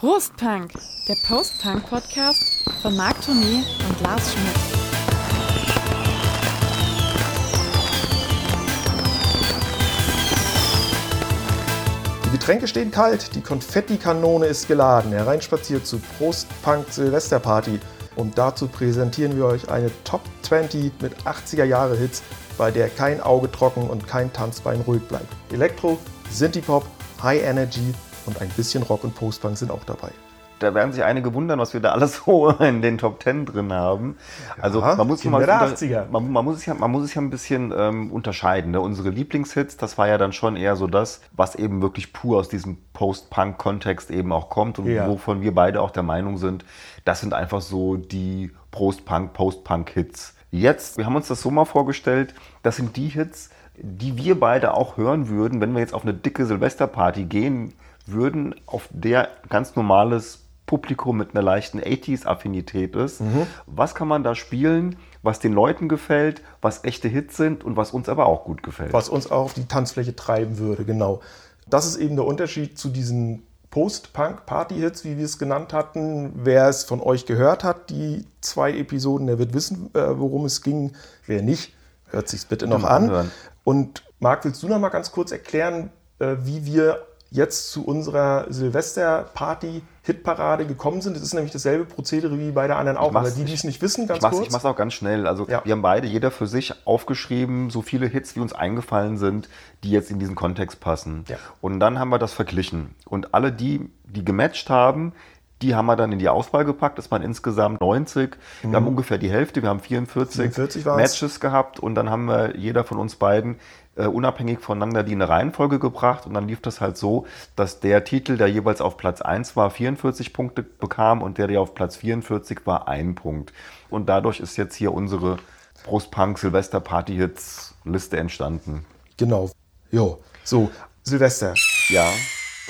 Prost Punk, der Post-Punk-Podcast von Marc Tournee und Lars Schmidt. Die Getränke stehen kalt, die Konfettikanone ist geladen. Hereinspaziert zu Prost Punk Silvesterparty. Und dazu präsentieren wir euch eine Top 20 mit 80er Jahre Hits, bei der kein Auge trocken und kein Tanzbein ruhig bleibt. Elektro, Synthie-Pop, High Energy und ein bisschen Rock und Postpunk sind auch dabei. Da werden sich einige wundern, was wir da alles so in den Top Ten drin haben. Also Ja, man muss mal der unter- 80er. Man, man muss es ja, man muss es ja ein bisschen ähm, unterscheiden. Ne? Unsere Lieblingshits, das war ja dann schon eher so das, was eben wirklich pur aus diesem Post-Punk-Kontext eben auch kommt und Ja. wovon wir beide auch der Meinung sind, das sind einfach so die Post-Punk, Post-Punk-Hits. Jetzt, wir haben uns das so mal vorgestellt, das sind die Hits, die wir beide auch hören würden, wenn wir jetzt auf eine dicke Silvesterparty gehen würden, auf der ganz normales Publikum mit einer leichten 80s-Affinität ist. Was kann man da spielen, was den Leuten gefällt, was echte Hits sind und was uns aber auch gut gefällt? was uns auch auf die Tanzfläche treiben würde, genau. Das ist eben der Unterschied zu diesen Post-Punk-Party-Hits, wie wir es genannt hatten. Wer es von euch gehört hat, die zwei Episoden, der wird wissen, äh, worum es ging. Wer nicht, hört sich's bitte noch an. anhören. Und Marc, willst du noch mal ganz kurz erklären, äh, wie wir jetzt zu unserer Silvester-Party-Hitparade gekommen sind? Das ist nämlich dasselbe Prozedere wie bei der anderen auch. Aber die, die es nicht wissen, ganz Ich kurz. ich mach's auch ganz schnell. Also Ja. wir haben beide, jeder für sich, aufgeschrieben, so viele Hits, wie uns eingefallen sind, die jetzt in diesen Kontext passen. Ja. Und dann haben wir das verglichen. Und alle die, die gematcht haben, die haben wir dann in die Auswahl gepackt. Das waren insgesamt 90. Wir haben ungefähr die Hälfte. Wir haben 44, 44 waren's. Matches gehabt. Und dann haben wir jeder von uns beiden äh, unabhängig voneinander die in eine Reihenfolge gebracht. Und dann lief das halt so, dass der Titel, der jeweils auf Platz 1 war, 44 Punkte bekam und der, der auf Platz 44 war, ein Punkt. Und dadurch ist jetzt hier unsere Brustpunk Silvester Party Hits Liste entstanden. Genau. Jo. So, Silvester. Ja,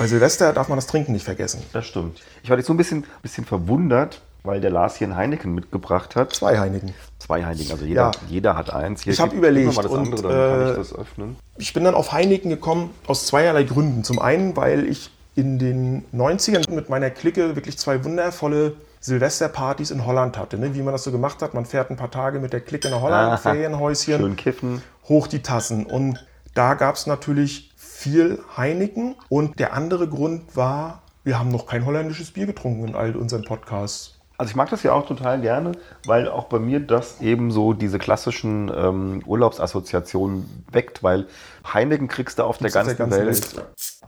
Bei Silvester darf man das Trinken nicht vergessen. das stimmt. Ich war jetzt so ein bisschen, bisschen verwundert, weil der Lars hier ein Heineken mitgebracht hat. Zwei Heinigen. Zwei Heineken, also jeder, Ja. jeder hat eins. Hier, Ich hab gib- überlegt mal das und, andere, dann kann äh, ich das öffnen. Ich bin dann auf Heineken gekommen aus zweierlei Gründen. Zum einen, weil ich in den 90ern mit meiner Clique wirklich zwei wundervolle Silvesterpartys in Holland hatte. Ne? Wie man das so gemacht hat. Man fährt ein paar Tage mit der Clique nach Holland, Aha. Ferienhäuschen, Schön kiffen. hoch die Tassen. Und da gab es natürlich viel Heineken. Und der andere Grund war, wir haben noch kein holländisches Bier getrunken in all unseren Podcasts. Also ich mag das ja auch total gerne, weil auch bei mir das eben so diese klassischen ähm, Urlaubsassoziationen weckt, weil Heineken kriegst du auf der ganzen, der ganzen Welt. Welt.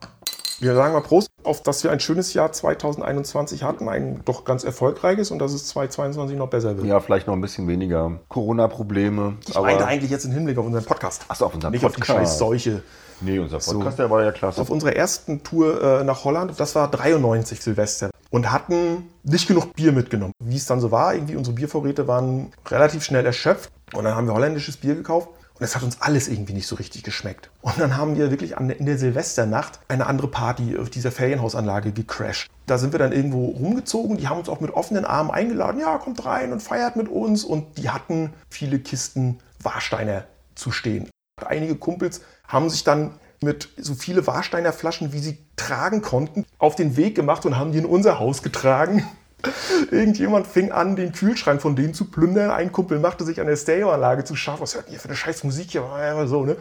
Wir sagen mal Prost, auf dass wir ein schönes Jahr 2021 hatten, ein doch ganz erfolgreiches und dass es 2022 noch besser wird. Ja, vielleicht noch ein bisschen weniger Corona-Probleme. Ich meinte eigentlich jetzt im Hinblick auf unseren Podcast. Ach so, auf unseren Nicht auf die Podcast. scheiß Seuche. Nee, unser Podcast, der war ja klasse. Auf unserer ersten Tour äh, nach Holland, das war 93 Silvester, und hatten nicht genug Bier mitgenommen. Wie es dann so war, irgendwie unsere Biervorräte waren relativ schnell erschöpft. Und dann haben wir holländisches Bier gekauft. Und es hat uns alles irgendwie nicht so richtig geschmeckt. Und dann haben wir wirklich an, in der Silvesternacht eine andere Party auf dieser Ferienhausanlage gecrashed. Da sind wir dann irgendwo rumgezogen. Die haben uns auch mit offenen Armen eingeladen. Ja, kommt rein und feiert mit uns. Und die hatten viele Kisten Warsteiner zu stehen. Einige Kumpels haben sich dann mit so viele Warsteiner Flaschen, wie sie tragen konnten, auf den Weg gemacht und haben die in unser Haus getragen. Irgendjemand fing an, den Kühlschrank von denen zu plündern. Ein Kumpel machte sich an der Stereoanlage zu scharf. Was hört ihr für eine scheiß Musik hier? Ja, So, ne?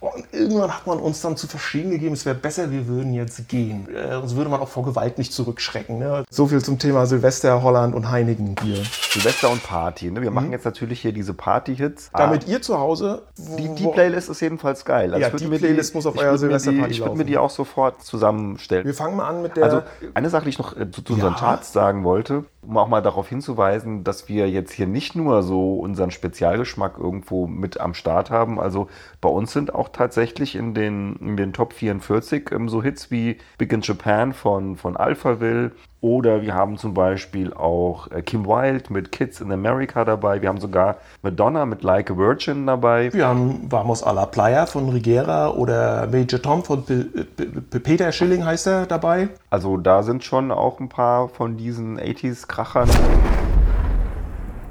Und irgendwann hat man uns dann zu verstehen gegeben, es wäre besser, wir würden jetzt gehen. Äh, Sonst würde man auch vor Gewalt nicht zurückschrecken. Ne? So viel zum Thema Silvester, Holland und Heineken Bier. Silvester und Party. Ne? Wir machen jetzt natürlich hier diese Party-Hits. Mhm. Damit ihr zu Hause. Die, die Playlist ist jedenfalls geil. Ja, ich würd die Playlist muss auf mir die- Silvesterparty Ich würde mir die auch sofort zusammenstellen. Wir fangen mal an mit der. Also eine Sache, die ich noch äh, zu, zu unseren Ja. Charts sagen wollte, sollte. Um auch mal darauf hinzuweisen, dass wir jetzt hier nicht nur so unseren Spezialgeschmack irgendwo mit am Start haben. Also bei uns sind auch tatsächlich in den, in den Top 44 ähm, so Hits wie Big in Japan von, von Alphaville oder wir haben zum Beispiel auch äh, Kim Wilde mit Kids in America dabei. Wir haben sogar Madonna mit Like a Virgin dabei. Wir haben Vamos a la Playa von Rigera oder Major Tom von P P Peter Schilling heißt er dabei. Also da sind schon auch ein paar von diesen 80s-Krachern.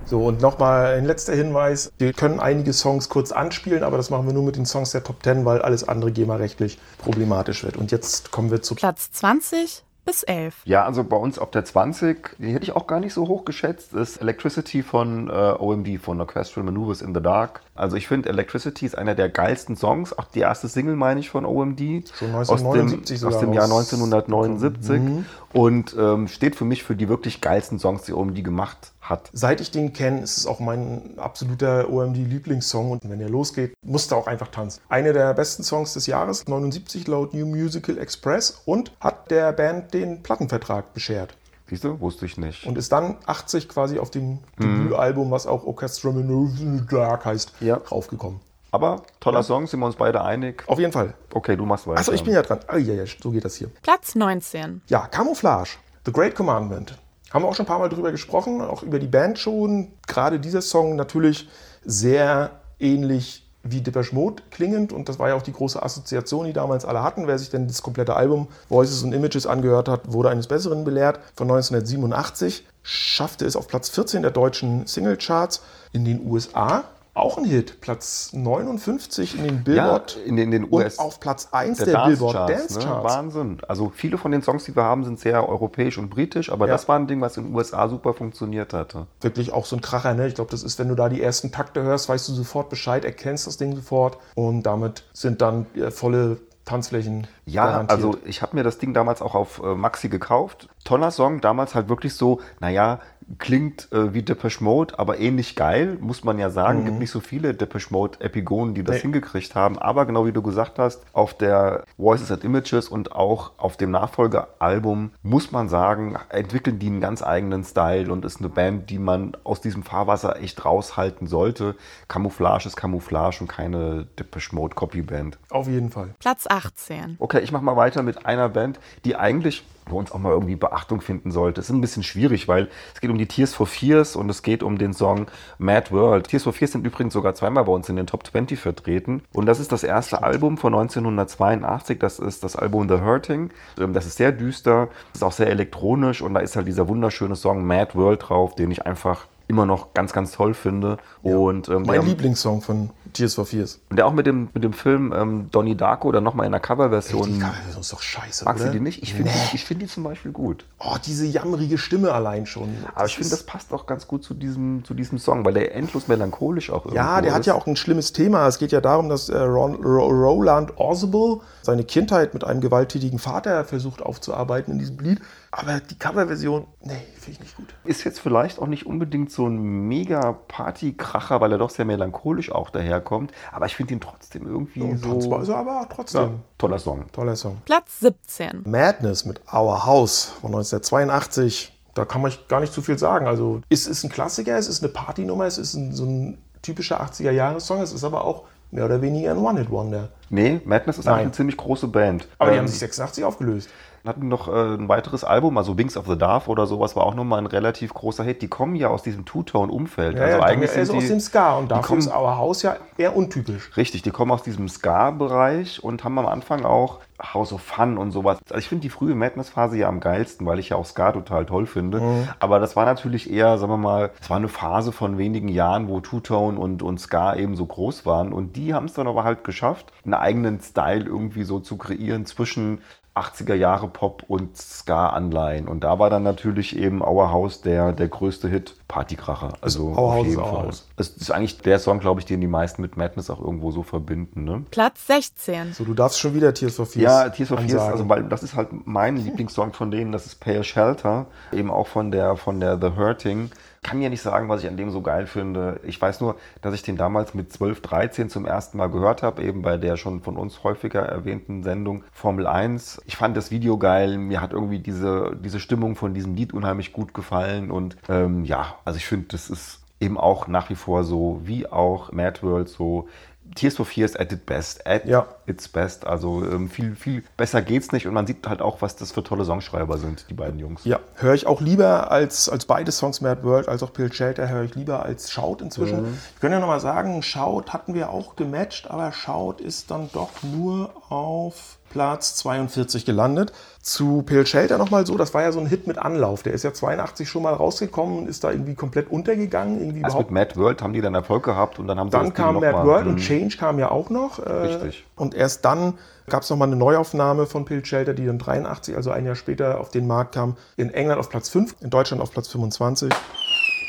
So, und nochmal ein letzter Hinweis. Wir können einige Songs kurz anspielen, aber das machen wir nur mit den Songs der Top 10, weil alles andere GEMA-rechtlich problematisch wird. Und jetzt kommen wir zu Platz 20 bis 11. Ja, also bei uns auf der 20, die hätte ich auch gar nicht so hoch geschätzt, ist Electricity von äh, OMD, von Orchestral Maneuvers in the Dark. Also ich finde, Electricity ist einer der geilsten Songs, auch die erste Single, meine ich, von OMD. Schon aus 1979 dem, aus dem Jahr raus- 1979 und ähm, steht für mich für die wirklich geilsten Songs, die OMD gemacht hat. Seit ich den kenne, ist es auch mein absoluter OMD-Lieblingssong. Und wenn er losgeht, musst du auch einfach tanzen. Einer der besten Songs des Jahres, 79 laut New Musical Express und hat der Band den Plattenvertrag beschert. Siehst du? Wusste ich nicht. Und ist dann 80 quasi auf dem Mhm. Debütalbum, was auch Orchestra Maneuvers in the Dark heißt, Ja. raufgekommen. Aber toller Song, sind wir uns beide einig. Auf jeden Fall. Okay, du machst weiter. Achso, ich bin ja dran. Ah, ja, ja, so geht das hier. Platz 19. Ja, Camouflage, The Great Commandment. Haben wir auch schon ein paar Mal drüber gesprochen, auch über die Band schon. Gerade dieser Song natürlich sehr ähnlich wie Depeche Mode klingend und das war ja auch die große Assoziation, die damals alle hatten. Wer sich denn das komplette Album Voices and Images angehört hat, wurde eines Besseren belehrt. Von 1987 schaffte es auf Platz 14 der deutschen Singlecharts in den USA. Auch ein Hit, Platz 59 in den ja, Billboard in den, in den und US auf Platz 1 der, der, Billboard Dance-Charts, Dance ne? Charts. Wahnsinn. Also viele von den Songs, die wir haben, sind sehr europäisch und britisch, aber Ja. das war ein Ding, was in den USA super funktioniert hatte. wirklich auch so ein Kracher. Ne? Ich glaube, das ist, wenn du da die ersten Takte hörst, weißt du sofort Bescheid, erkennst das Ding sofort und damit sind dann äh, volle Tanzflächen Ja, garantiert. also ich habe mir das Ding damals auch auf äh, Maxi gekauft. Toller Song, damals halt wirklich so, naja, klingt äh, wie Depeche Mode, aber ähnlich geil, muss man ja sagen. Gibt nicht so viele Depeche Mode Epigonen, die das Mhm. Nee. hingekriegt haben. Aber genau wie du gesagt hast, auf der Voices and Images und auch auf dem Nachfolgealbum muss man sagen, entwickeln die einen ganz eigenen Style und ist eine Band, die man aus diesem Fahrwasser echt raushalten sollte. Camouflage ist Camouflage und keine Depeche Mode Copyband. Auf jeden Fall. Platz 18. Okay, ich mache mal weiter mit einer Band, die eigentlich bei uns auch mal irgendwie Beachtung finden sollte. Es ist ein bisschen schwierig, weil es geht um die Tears for Fears und es geht um den Song Mad World. Tears for Fears sind übrigens sogar zweimal bei uns in den Top 20 vertreten. Und das ist das erste Album von 1982. Das ist das Album The Hurting. Ähm, Das ist sehr düster, ist auch sehr elektronisch und da ist halt dieser wunderschöne Song Mad World drauf, den ich einfach immer noch ganz, ganz toll finde. Und ähm, Mein Lieblingssong von Tears for Fears. und der auch mit dem, mit dem Film ähm, Donnie Darko dann nochmal in der Coverversion. Die Coverversion ist doch scheiße, Magst oder? du die nicht? Ich finde Nee. die, ich find die zum Beispiel gut. Oh, diese jammerige Stimme allein schon. Aber ich finde, das passt auch ganz gut zu diesem, zu diesem Song, weil der endlos melancholisch auch irgendwo Ja, der hat ist. ja auch ein schlimmes Thema. Es geht ja darum, dass äh, Ron, Ro, Roland Orzabal seine Kindheit mit einem gewalttätigen Vater versucht aufzuarbeiten in diesem Lied. Aber die Coverversion, nee, finde ich nicht gut. Ist jetzt vielleicht auch nicht unbedingt so ein mega Partykracher, weil er doch sehr melancholisch auch daherkommt. Aber ich finde ihn trotzdem irgendwie so. Tanzbar ist er aber trotzdem. ja, toller Song. Toller Song. Platz 17. Madness mit Our House von 1982. Da kann man gar nicht zu viel sagen. Also es ist ein Klassiker, es ist eine Partynummer, es ist ein, so ein typischer 80er-Jahres-Song, es ist aber auch mehr oder weniger ein One-Hit-Wonder. Nee, Madness ist Nein. eigentlich eine ziemlich große Band. Aber die Ähm, haben sich 86 aufgelöst. Hatten noch äh, ein weiteres Album, also Wings of the Dove oder sowas, war auch nochmal ein relativ großer Hit. Die kommen ja aus diesem Two-Tone-Umfeld. Ja, also ja, eigentlich ist sind aus die, dem Ska und dafür kommen- ist Our House ja eher untypisch. Richtig, die kommen aus diesem Ska-Bereich und haben am Anfang auch House of Fun und sowas. Also ich finde die frühe Madness-Phase ja am geilsten, weil ich ja auch Ska total toll finde. Mhm. Aber das war natürlich eher, sagen wir mal, es war eine Phase von wenigen Jahren, wo Two-Tone und, und Ska eben so groß waren. Und die haben es dann aber halt geschafft, einen eigenen Style irgendwie so zu kreieren zwischen 80er Jahre Pop und Ska-Anleihen. Und da war dann natürlich eben Our House der, der größte Hit, Partykracher. Also Our auf House jeden Fall. House. Es ist eigentlich der Song, glaube ich, den die meisten mit Madness auch irgendwo so verbinden. Ne? Platz 16. So, du darfst schon wieder Tears for Fears Ja, Tears for Fears, also weil das ist halt mein Lieblingssong von denen, das ist Pay a Shelter, eben auch von der von der The Hurting. Kann ja nicht sagen, was ich an dem so geil finde. Ich weiß nur, dass ich den damals mit 12, 13 zum ersten Mal gehört habe, eben bei der schon von uns häufiger erwähnten Sendung Formel 1. Ich fand das Video geil, mir hat irgendwie diese, diese Stimmung von diesem Lied unheimlich gut gefallen und ähm, ja, also ich finde, das ist eben auch nach wie vor so, wie auch Mad World so Tears for Fears at its best, at Ja. its best. Also ähm, viel, viel besser geht's nicht und man sieht halt auch, was das für tolle Songschreiber sind, die beiden Jungs. Ja, höre ich auch lieber als, als beide Songs Mad World als auch Pale Shelter höre ich lieber als Shout inzwischen. Mhm. Ich kann ja nochmal sagen, Shout hatten wir auch gematcht, aber Shout ist dann doch nur auf Platz 42 gelandet. Zu Pale Shelter nochmal so, das war ja so ein Hit mit Anlauf. Der ist ja 82 schon mal rausgekommen, ist da irgendwie komplett untergegangen. Irgendwie Also mit Mad World haben die dann Erfolg gehabt und dann haben sie dann kam Mad World und Mhm. Change kam ja auch noch. äh, Richtig. Und erst dann gab es nochmal eine Neuaufnahme von Pale Shelter, die dann 83, also ein Jahr später, auf den Markt kam. In England auf Platz 5, in Deutschland auf Platz 25.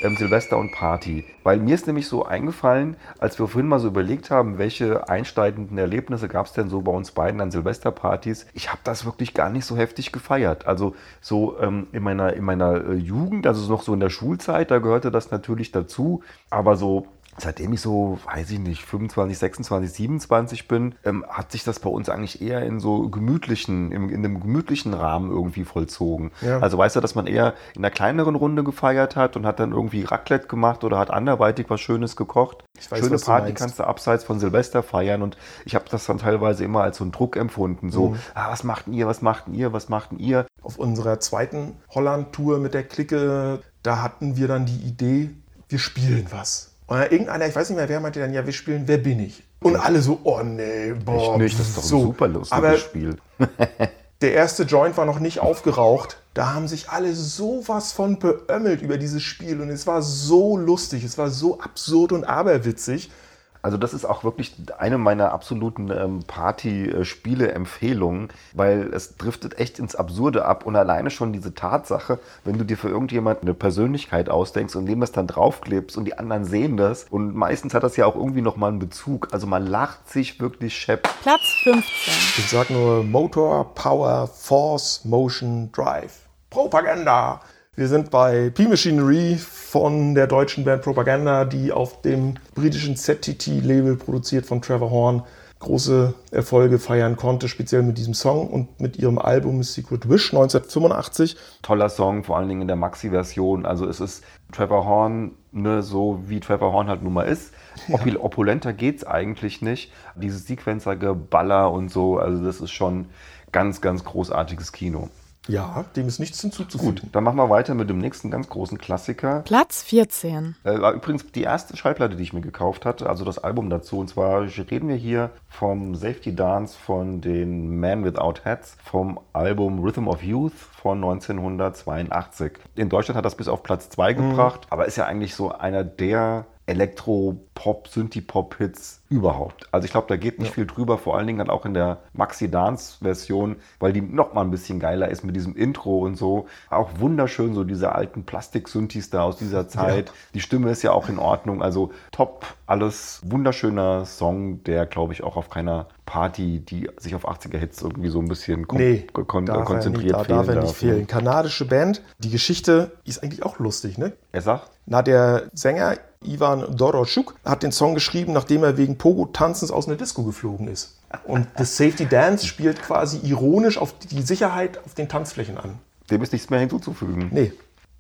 ähm, Silvester und Party. Weil mir ist nämlich so eingefallen, als wir vorhin mal so überlegt haben, welche einsteigenden Erlebnisse gab es denn so bei uns beiden an Silvesterpartys. Ich habe das wirklich gar nicht so heftig gefeiert. Also so ähm, in meiner, in meiner äh, Jugend, also noch so in der Schulzeit, da gehörte das natürlich dazu. Aber so Seitdem ich so, weiß ich nicht, 25, 26, 27 bin, ähm, hat sich das bei uns eigentlich eher in so gemütlichen, im, in einem gemütlichen Rahmen irgendwie vollzogen. Ja. Also weißt du, dass man eher in einer kleineren Runde gefeiert hat und hat dann irgendwie Raclette gemacht oder hat anderweitig was Schönes gekocht. Ich weiß, Schöne du Party meinst. kannst du abseits von Silvester feiern und ich habe das dann teilweise immer als so einen Druck empfunden. So, Mhm. ah, was macht denn ihr, was macht denn ihr, was macht denn ihr? Auf unserer zweiten Holland-Tour mit der Clique, da hatten wir dann die Idee, wir spielen was. Und dann irgendeiner, ich weiß nicht mehr, wer meinte dann, ja, wir spielen Wer bin ich? Und alle so, oh nee, boah. ich nicht, das ist doch ein so. super lustiges Aber Spiel. der erste Joint war noch nicht aufgeraucht. Da haben sich alle sowas von beömmelt über dieses Spiel und es war so lustig, es war so absurd und aberwitzig. Also das ist auch wirklich eine meiner absoluten ähm, Party-Spiele-Empfehlungen, weil es driftet echt ins Absurde ab und alleine schon diese Tatsache, wenn du dir für irgendjemand eine Persönlichkeit ausdenkst und dem das dann draufklebst und die anderen sehen das und meistens hat das ja auch irgendwie nochmal einen Bezug. Also man lacht sich wirklich schepp. Platz 15. Ich sag nur Motor, Power, Force, Motion, Drive. Propaganda. Wir sind bei P-Machinery von der deutschen Band Propaganda, die auf dem britischen ZTT-Label produziert von Trevor Horn große Erfolge feiern konnte, speziell mit diesem Song und mit ihrem Album Secret Wish 1985. Toller Song, vor allen Dingen in der Maxi-Version. Also es ist Trevor Horn, ne, so wie Trevor Horn halt nun mal ist. Opul opulenter geht's eigentlich nicht. Dieses Sequencer-Geballer und so, also das ist schon ganz, ganz großartiges Kino. Ja, dem ist nichts hinzuzufügen. Gut, dann machen wir weiter mit dem nächsten ganz großen Klassiker. Platz 14. Äh, war übrigens die erste Schallplatte, die ich mir gekauft hatte, also das Album dazu. Und zwar reden wir hier vom Safety Dance von den Man Without Hats vom Album Rhythm of Youth von 1982. In Deutschland hat das bis auf Platz 2 gebracht, aber ist ja eigentlich so einer der Elektro-Pop, Synthie-Pop-Hits überhaupt. Also ich glaube, da geht nicht viel drüber, vor allen Dingen dann auch in der Maxi-Dance-Version, weil die noch mal ein bisschen geiler ist mit diesem Intro und so. Auch wunderschön, so diese alten Plastik-Synthes da aus dieser Zeit. Die Stimme ist ja auch in Ordnung, also top, alles wunderschöner Song, der glaube ich auch auf keiner Party, die sich auf 80er-Hits irgendwie so ein bisschen kon Nee, kon darf er konzentriert nicht, da fehlen darf er nicht darf. fehlen. Kanadische Band. Die Geschichte ist eigentlich auch lustig, ne? Er sagt, Na, der Sänger Ivan Doroschuk hat den Song geschrieben, nachdem er wegen Pogo-Tanzens aus einer Disco geflogen ist. Und das Safety Dance spielt quasi ironisch auf die Sicherheit auf den Tanzflächen an. dem ist nichts mehr hinzuzufügen. Nee.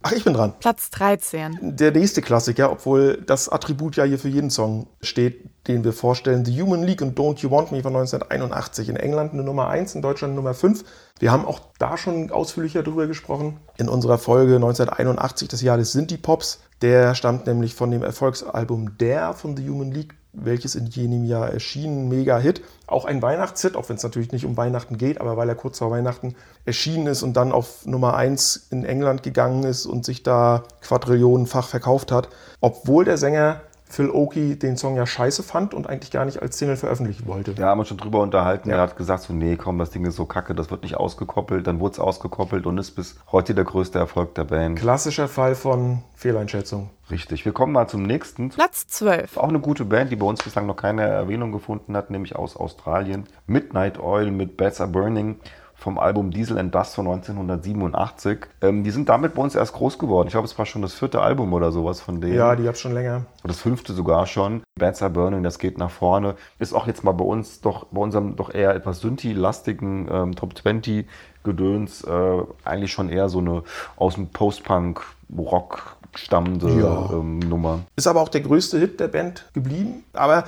Ach, ich bin dran. Platz 13. Der nächste Klassiker, obwohl das Attribut ja hier für jeden Song steht, den wir vorstellen. The Human League und Don't You Want Me von 1981. In England eine Nummer 1, in Deutschland Nummer 5. Wir haben auch da schon ausführlicher drüber gesprochen. In unserer Folge 1981, das Jahr des Sinti-Pops. Der stammt nämlich von dem Erfolgsalbum Dare von The Human League, welches in jenem Jahr erschien. Mega Hit. Auch ein Weihnachtshit, auch wenn es natürlich nicht um Weihnachten geht, aber weil er kurz vor Weihnachten erschienen ist und dann auf Nummer 1 in England gegangen ist und sich da quadrillionenfach verkauft hat. Obwohl der Sänger Phil Oakey den Song ja scheiße fand und eigentlich gar nicht als Single veröffentlichen wollte. Da haben wir uns schon drüber unterhalten. Er hat gesagt, so, nee, komm, das Ding ist so kacke, das wird nicht ausgekoppelt. Dann wurde es ausgekoppelt und ist bis heute der größte Erfolg der Band. Klassischer Fall von Fehleinschätzung. Richtig. Wir kommen mal zum nächsten. Platz 12. Auch eine gute Band, die bei uns bislang noch keine Erwähnung gefunden hat, nämlich aus Australien. Midnight Oil mit Bats Are Burning vom Album Diesel and Dust von 1987. Ähm, die sind damit bei uns erst groß geworden. Ich glaube, es war schon das vierte Album oder sowas von denen. Ja, die gab's schon länger. das fünfte sogar schon. Bats Are Burning, das geht nach vorne. Ist auch jetzt mal bei uns doch, bei unserem doch eher etwas Synthi-lastigen ähm, Top 20 Gedöns äh, eigentlich schon eher so eine aus dem Post-Punk-Rock stammende Ja. ähm, Nummer. Ist aber auch der größte Hit der Band geblieben. Aber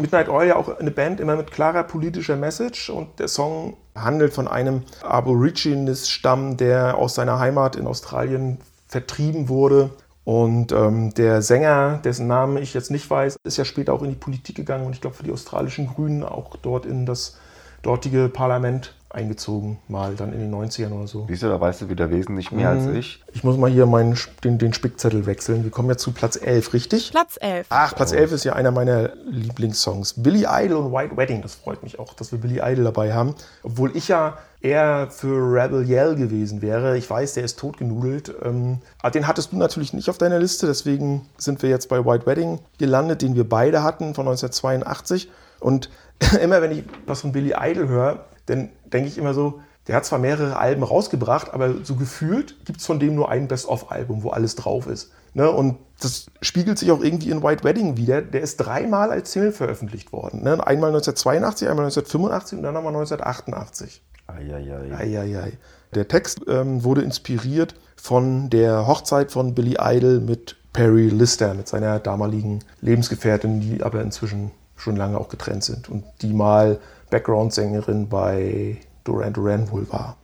Midnight Oil ja auch eine Band immer mit klarer politischer Message und der Song handelt von einem Aborigines-Stamm, der aus seiner Heimat in Australien vertrieben wurde. Und ähm, der Sänger, dessen Namen ich jetzt nicht weiß, ist ja später auch in die Politik gegangen und ich glaube für die australischen Grünen auch dort in das dortige Parlament eingezogen, mal dann in den 90ern oder so. Siehst du, da weißt du wieder wesentlich mehr als ich. Ich muss mal hier meinen, den, den Spickzettel wechseln. Wir kommen jetzt zu Platz 11, richtig? Platz 11. Ach, Platz 11 ist ja einer meiner Lieblingssongs. Billy Idol und White Wedding. Das freut mich auch, dass wir Billy Idol dabei haben. Obwohl ich ja eher für Rebel Yell gewesen wäre. Ich weiß, der ist totgenudelt. Ähm, aber den hattest du natürlich nicht auf deiner Liste. Deswegen sind wir jetzt bei White Wedding gelandet, den wir beide hatten von 1982. Und immer wenn ich was von Billy Idol höre, dann denke ich immer so, der hat zwar mehrere Alben rausgebracht, aber so gefühlt gibt es von dem nur ein Best-of-Album, wo alles drauf ist. Ne? Und das spiegelt sich auch irgendwie in White Wedding wieder. Der ist dreimal als Single veröffentlicht worden. Ne? Einmal 1982, einmal 1985 und dann nochmal 1988. Eieiei. Eieiei. Der Text ähm, wurde inspiriert von der Hochzeit von Billy Idol mit Perry Lister, mit seiner damaligen Lebensgefährtin, die aber inzwischen schon lange auch getrennt sind und die mal Background-Sängerin bei Duran Duran wohl war.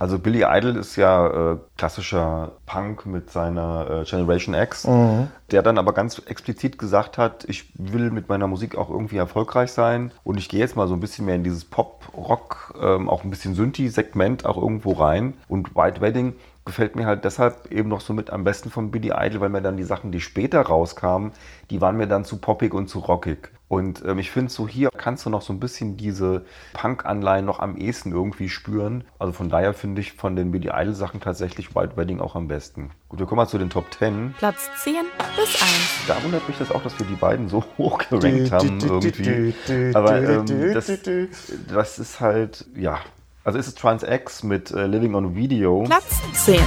Also Billy Idol ist ja äh, klassischer Punk mit seiner äh, Generation X, der dann aber ganz explizit gesagt hat, ich will mit meiner Musik auch irgendwie erfolgreich sein und ich gehe jetzt mal so ein bisschen mehr in dieses Pop-Rock, ähm, auch ein bisschen Synthi-Segment auch irgendwo rein. Und White Wedding gefällt mir halt deshalb eben noch so mit am besten von Billy Idol, weil mir dann die Sachen, die später rauskamen, die waren mir dann zu poppig und zu rockig. Und ähm, ich finde, so hier kannst du noch so ein bisschen diese Punk-Anleihen noch am ehesten irgendwie spüren. Also von daher finde ich von den Billy Idol-Sachen tatsächlich White Wedding auch am besten. Gut, wir kommen mal zu den Top 10. Platz 10 bis 1. Da wundert mich das auch, dass wir die beiden so hoch gerankt haben irgendwie. Aber ähm, das, das ist halt, ja. Also ist es Trans X mit äh, Living on Video. Platz 10.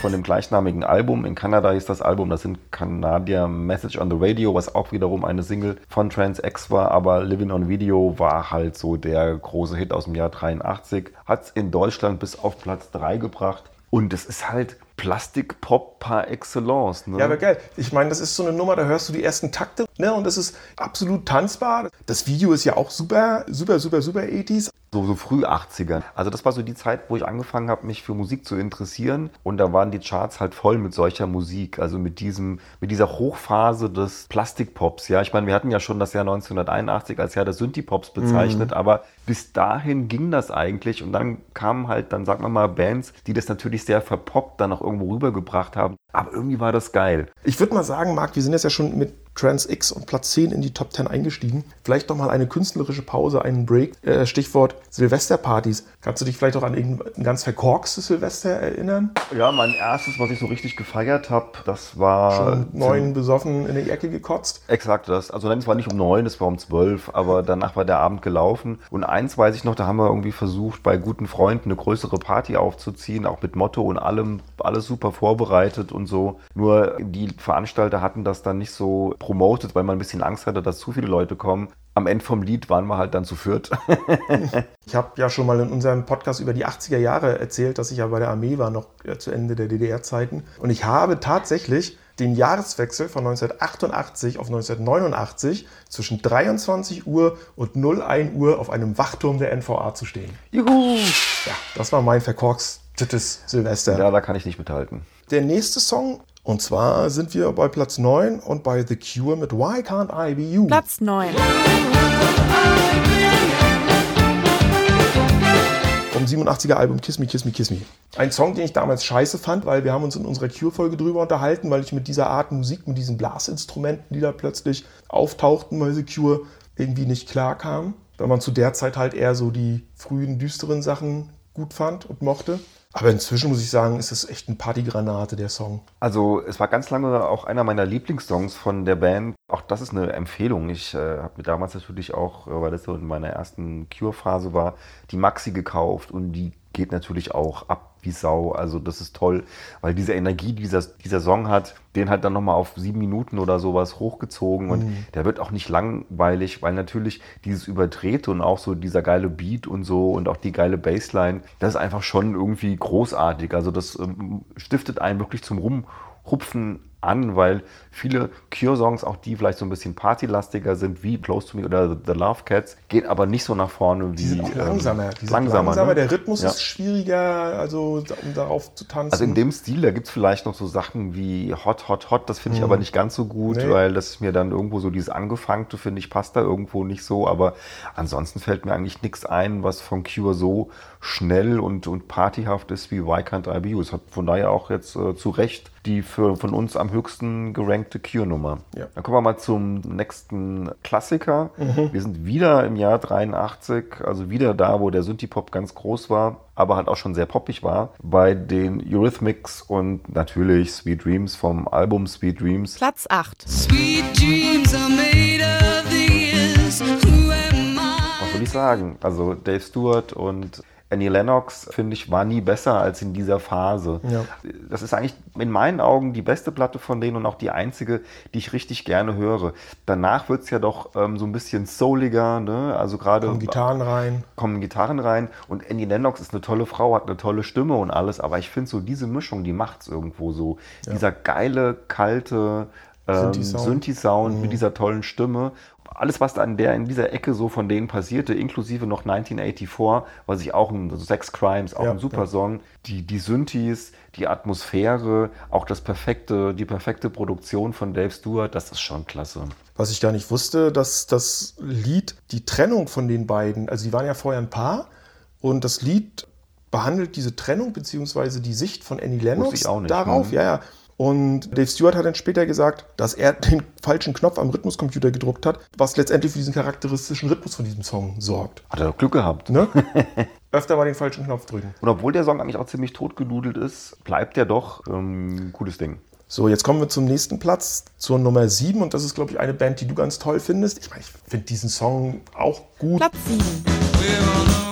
von dem gleichnamigen Album. In Kanada hieß das Album, das sind Canadier Message on the Radio, was auch wiederum eine Single von Trans X war, aber Living on Video war halt so der große Hit aus dem Jahr 83. Hat es in Deutschland bis auf Platz 3 gebracht. Und es ist halt Plastikpop par excellence. Ne? Ja, aber geil. Ich meine, das ist so eine Nummer, da hörst du die ersten Takte ne, und das ist absolut tanzbar. Das Video ist ja auch super, super, super, super 80s. So, so früh 80er. Also das war so die Zeit, wo ich angefangen habe, mich für Musik zu interessieren. Und da waren die Charts halt voll mit solcher Musik. Also mit diesem, mit dieser Hochphase des Plastikpops. Ja, ich meine, wir hatten ja schon das Jahr 1981 als Jahr des Synthie-Pops bezeichnet, aber bis dahin ging das eigentlich. Und dann kamen halt, dann sagen wir mal, Bands, die das natürlich sehr verpoppt dann auch irgendwo rübergebracht haben. Aber irgendwie war das geil. Ich würde mal sagen, Marc, wir sind jetzt ja schon mit Trans X und Platz 10 in die Top 10 eingestiegen. Vielleicht noch mal eine künstlerische Pause, einen Break. Äh, Stichwort Silvesterpartys. Kannst du dich vielleicht auch an irgendein ganz verkorkstes Silvester erinnern? Ja, mein erstes, was ich so richtig gefeiert habe, das war. Schon neun besoffen in die Ecke gekotzt. Exakt das. Also nein, es war nicht um neun, es war um zwölf, aber danach war der Abend gelaufen. Und eins weiß ich noch, da haben wir irgendwie versucht, bei guten Freunden eine größere Party aufzuziehen, auch mit Motto und allem, alles super vorbereitet und so. Nur die Veranstalter hatten das dann nicht so promotet, weil man ein bisschen Angst hatte, dass zu viele Leute kommen. Am Ende vom Lied waren wir halt dann zu viert. Ich habe ja schon mal in unserem Podcast über die 80er Jahre erzählt, dass ich ja bei der Armee war, noch äh, zu Ende der DDR-Zeiten. Und ich habe tatsächlich den Jahreswechsel von 1988 auf 1989 zwischen 23 Uhr und 01 Uhr auf einem Wachturm der NVA zu stehen. Juhu! Ja, das war mein verkorkstetes Silvester. Ja, da kann ich nicht mithalten. Der nächste Song, und zwar sind wir bei Platz 9 und bei The Cure mit Why Can't I Be You. Platz 9. vom 87er Album Kiss Me, Kiss Me, Kiss Me. Ein Song, den ich damals scheiße fand, weil wir haben uns in unserer Cure-Folge drüber unterhalten, weil ich mit dieser Art Musik, mit diesen Blasinstrumenten, die da plötzlich auftauchten bei The Cure, irgendwie nicht klar kam. Weil man zu der Zeit halt eher so die frühen, düsteren Sachen gut fand und mochte. Aber inzwischen muss ich sagen, ist es echt eine Partygranate, der Song. Also es war ganz lange auch einer meiner Lieblingssongs von der Band. Auch das ist eine Empfehlung. Ich äh, habe mir damals natürlich auch, äh, weil das so in meiner ersten Cure-Phase war, die Maxi gekauft und die geht natürlich auch ab wie Sau. Also das ist toll, weil diese Energie, die dieser, dieser Song hat, den halt dann nochmal auf sieben Minuten oder sowas hochgezogen und der wird auch nicht langweilig, weil natürlich dieses Überdrehte und auch so dieser geile Beat und so und auch die geile Bassline, das ist einfach schon irgendwie großartig. Also das ähm, stiftet einen wirklich zum Rumhupfen an, weil viele Cure-Songs, auch die vielleicht so ein bisschen partylastiger sind, wie Close to Me oder The Love Cats, gehen aber nicht so nach vorne wie. Die sind auch langsamer. Ähm, die sind langsamer. langsamer. Ne? Der Rhythmus Ja. ist schwieriger, also um darauf zu tanzen. Also in dem Stil, da gibt es vielleicht noch so Sachen wie Hot, Hot, Hot, das finde ich aber nicht ganz so gut, Nee. weil das ist mir dann irgendwo so dieses Angefangte, finde ich, passt da irgendwo nicht so. Aber ansonsten fällt mir eigentlich nichts ein, was von Cure so schnell und, und partyhaft ist wie Why Can't I Be You. Es hat von daher auch jetzt äh, zu Recht die für, von uns am höchsten gerankte Cure-Nummer. Ja. Dann kommen wir mal zum nächsten Klassiker. Wir sind wieder im Jahr 83, also wieder da, wo der Synthie-Pop ganz groß war, aber halt auch schon sehr poppig war, bei den Eurythmics und natürlich Sweet Dreams vom Album Sweet Dreams. Platz 8. Sweet dreams are made of these. Who am I? Was soll ich sagen? Also Dave Stewart und Annie Lennox, finde ich, war nie besser als in dieser Phase. Ja. Das ist eigentlich in meinen Augen die beste Platte von denen und auch die einzige, die ich richtig gerne höre. Danach wird es ja doch ähm, so ein bisschen souliger, ne? also gerade kommen Gitarren rein. kommen Gitarren rein und Annie Lennox ist eine tolle Frau, hat eine tolle Stimme und alles, aber ich finde so diese Mischung, die macht es irgendwo so. Dieser geile, kalte ähm, Synthi-Sound. Synthi-Sound mit dieser tollen Stimme. Alles, was da in, der, in dieser Ecke so von denen passierte, inklusive noch 1984, was ich auch ein also Sex Crimes, auch Ja, ein super ja. Song. Die, die Synthes, die Atmosphäre, auch das perfekte, die perfekte Produktion von Dave Stewart, das ist schon klasse. Was ich gar nicht wusste, dass das Lied, die Trennung von den beiden, also die waren ja vorher ein Paar und das Lied behandelt diese Trennung beziehungsweise die Sicht von Annie Lennox darauf. Mhm. Ja, ja. Und Dave Stewart hat dann später gesagt, dass er den falschen Knopf am Rhythmuscomputer gedruckt hat, was letztendlich für diesen charakteristischen Rhythmus von diesem Song sorgt. Hat er doch Glück gehabt. Ne? Öfter mal den falschen Knopf drücken. Und obwohl der Song eigentlich auch ziemlich totgedudelt ist, bleibt der doch ähm, ein cooles Ding. So, jetzt kommen wir zum nächsten Platz, zur Nummer 7. Und das ist, glaube ich, eine Band, die du ganz toll findest. Ich meine, ich finde diesen Song auch gut. Platz 7.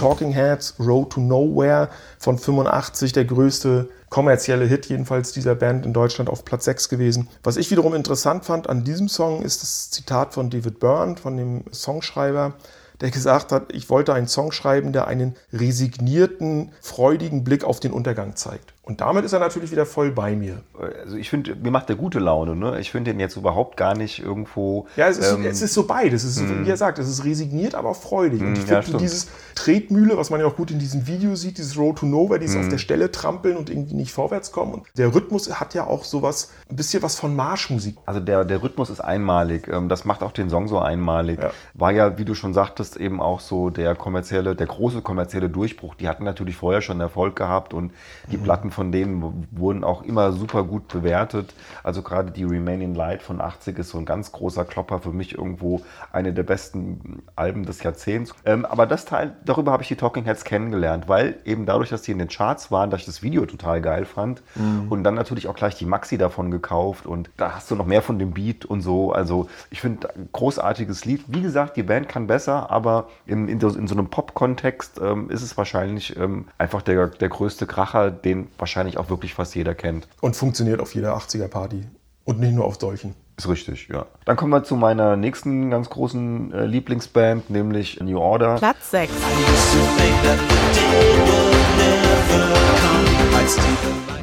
Talking Heads, Road to Nowhere von 85, der größte kommerzielle Hit jedenfalls dieser Band in Deutschland auf Platz 6 gewesen. Was ich wiederum interessant fand an diesem Song ist das Zitat von David Byrne, von dem Songschreiber, der gesagt hat, ich wollte einen Song schreiben, der einen resignierten, freudigen Blick auf den Untergang zeigt. Und damit ist er natürlich wieder voll bei mir. Also ich finde, mir macht der gute Laune. Ne? Ich finde den jetzt überhaupt gar nicht irgendwo. Ja, es ist, ähm, es ist so beides. Es ist, so, wie er sagt, es ist resigniert, aber auch freudig. Und ich ja, finde stimmt. dieses Tretmühle, was man ja auch gut in diesem Video sieht, dieses Road to Nowhere, dieses auf der Stelle trampeln und irgendwie nicht vorwärts kommen. Und der Rhythmus hat ja auch sowas, ein bisschen was von Marschmusik. Also der, der Rhythmus ist einmalig. Ähm, Das macht auch den Song so einmalig. Ja. War ja, wie du schon sagtest, eben auch so der kommerzielle, der große kommerzielle Durchbruch. Die hatten natürlich vorher schon Erfolg gehabt und die Mhm. Platten von denen wurden auch immer super gut bewertet. Also gerade die Remaining Light von 80 ist so ein ganz großer Klopper für mich irgendwo eine der besten Alben des Jahrzehnts. Ähm, aber das Teil, darüber habe ich die Talking Heads kennengelernt, weil eben dadurch, dass die in den Charts waren, dass ich das Video total geil fand und dann natürlich auch gleich die Maxi davon gekauft und da hast du noch mehr von dem Beat und so. Also ich finde, ein großartiges Lied. Wie gesagt, die Band kann besser, aber in, in, so- in so einem Pop-Kontext ähm, ist es wahrscheinlich ähm, einfach der, der größte Kracher, den wahrscheinlich auch wirklich fast jeder kennt. Und funktioniert auf jeder 80er-Party. Und nicht nur auf solchen. Ist richtig, ja. Dann kommen wir zu meiner nächsten ganz großen äh, Lieblingsband, nämlich New Order. Platz 6.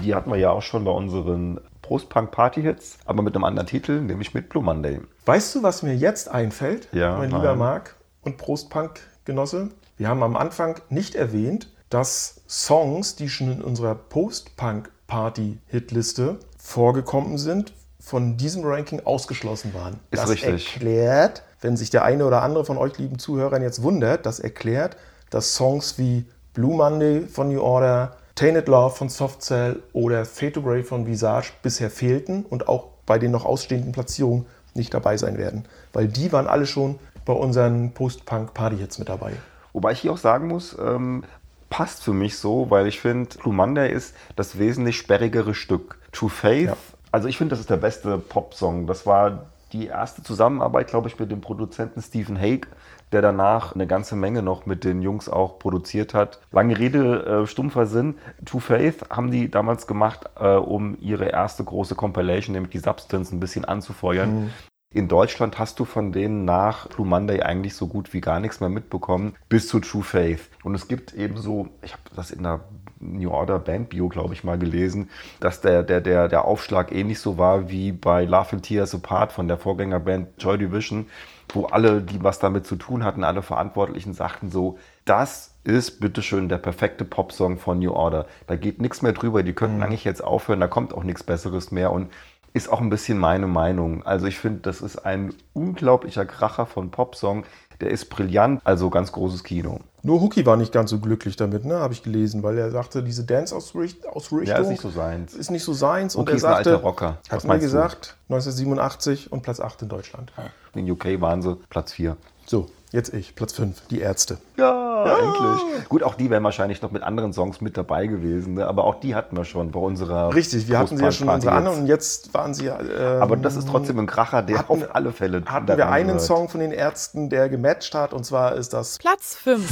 Die hatten wir ja auch schon bei unseren Post-Punk-Party-Hits, aber mit einem anderen Titel, nämlich mit Blue Monday. Weißt du, was mir jetzt einfällt, Ja, mein nein. lieber Marc und Prostpunk-Genosse? Wir haben am Anfang nicht erwähnt, dass Songs, die schon in unserer Post-Punk-Party-Hitliste vorgekommen sind, von diesem Ranking ausgeschlossen waren. Ist das richtig. erklärt, wenn sich der eine oder andere von euch lieben Zuhörern jetzt wundert, das erklärt, dass Songs wie Blue Monday von New Order, Tainted Love von Soft Cell oder Fade to Grey von Visage bisher fehlten und auch bei den noch ausstehenden Platzierungen nicht dabei sein werden. Weil die waren alle schon bei unseren Post-Punk-Party-Hits mit dabei. Wobei ich hier auch sagen muss, ähm, passt für mich so, weil ich finde, Blue Monday ist das wesentlich sperrigere Stück. True Faith, Ja. also ich finde, das ist der beste Popsong. Das war die erste Zusammenarbeit, glaube ich, mit dem Produzenten Stephen Hague, der danach eine ganze Menge noch mit den Jungs auch produziert hat. Lange Rede, äh, stumpfer Sinn. True Faith haben die damals gemacht, äh, um ihre erste große Compilation, nämlich die Substance, ein bisschen anzufeuern. In Deutschland hast du von denen nach Blue Monday eigentlich so gut wie gar nichts mehr mitbekommen, bis zu True Faith. Und es gibt eben so, ich habe das in der New Order Band Bio, glaube ich, mal gelesen, dass der, der, der, der Aufschlag ähnlich so war wie bei Love and Tears Apart von der Vorgängerband Joy Division, wo alle, die was damit zu tun hatten, alle Verantwortlichen sagten so, das ist bitteschön der perfekte Popsong von New Order. Da geht nichts mehr drüber, die könnten eigentlich jetzt aufhören, da kommt auch nichts Besseres mehr und ist auch ein bisschen meine Meinung. Also ich finde, das ist ein unglaublicher Kracher von Popsong. Der ist brillant, also ganz großes Kino. Nur Hookie war nicht ganz so glücklich damit, ne? habe ich gelesen, weil er sagte, diese Dance-Ausrichtung Ja, ist nicht so seins. ist nicht so seins. Und Hookie er ist ein sagte, alter Rocker. Was hat mir meinst du? gesagt, 1987 und Platz 8 in Deutschland. In UK waren sie Platz 4. So, jetzt ich, Platz 5, die Ärzte. Ja, endlich. Gut, auch die wären wahrscheinlich noch mit anderen Songs mit dabei gewesen, ne? aber auch die hatten wir schon bei unserer Richtig, wir hatten sie ja schon unsere Großparty an und jetzt waren sie ja. ähm, Aber das ist trotzdem ein Kracher, der hatten- auf alle Fälle hatten wir einen gehört. Song von den Ärzten, der gematcht hat, und zwar ist das Platz 5.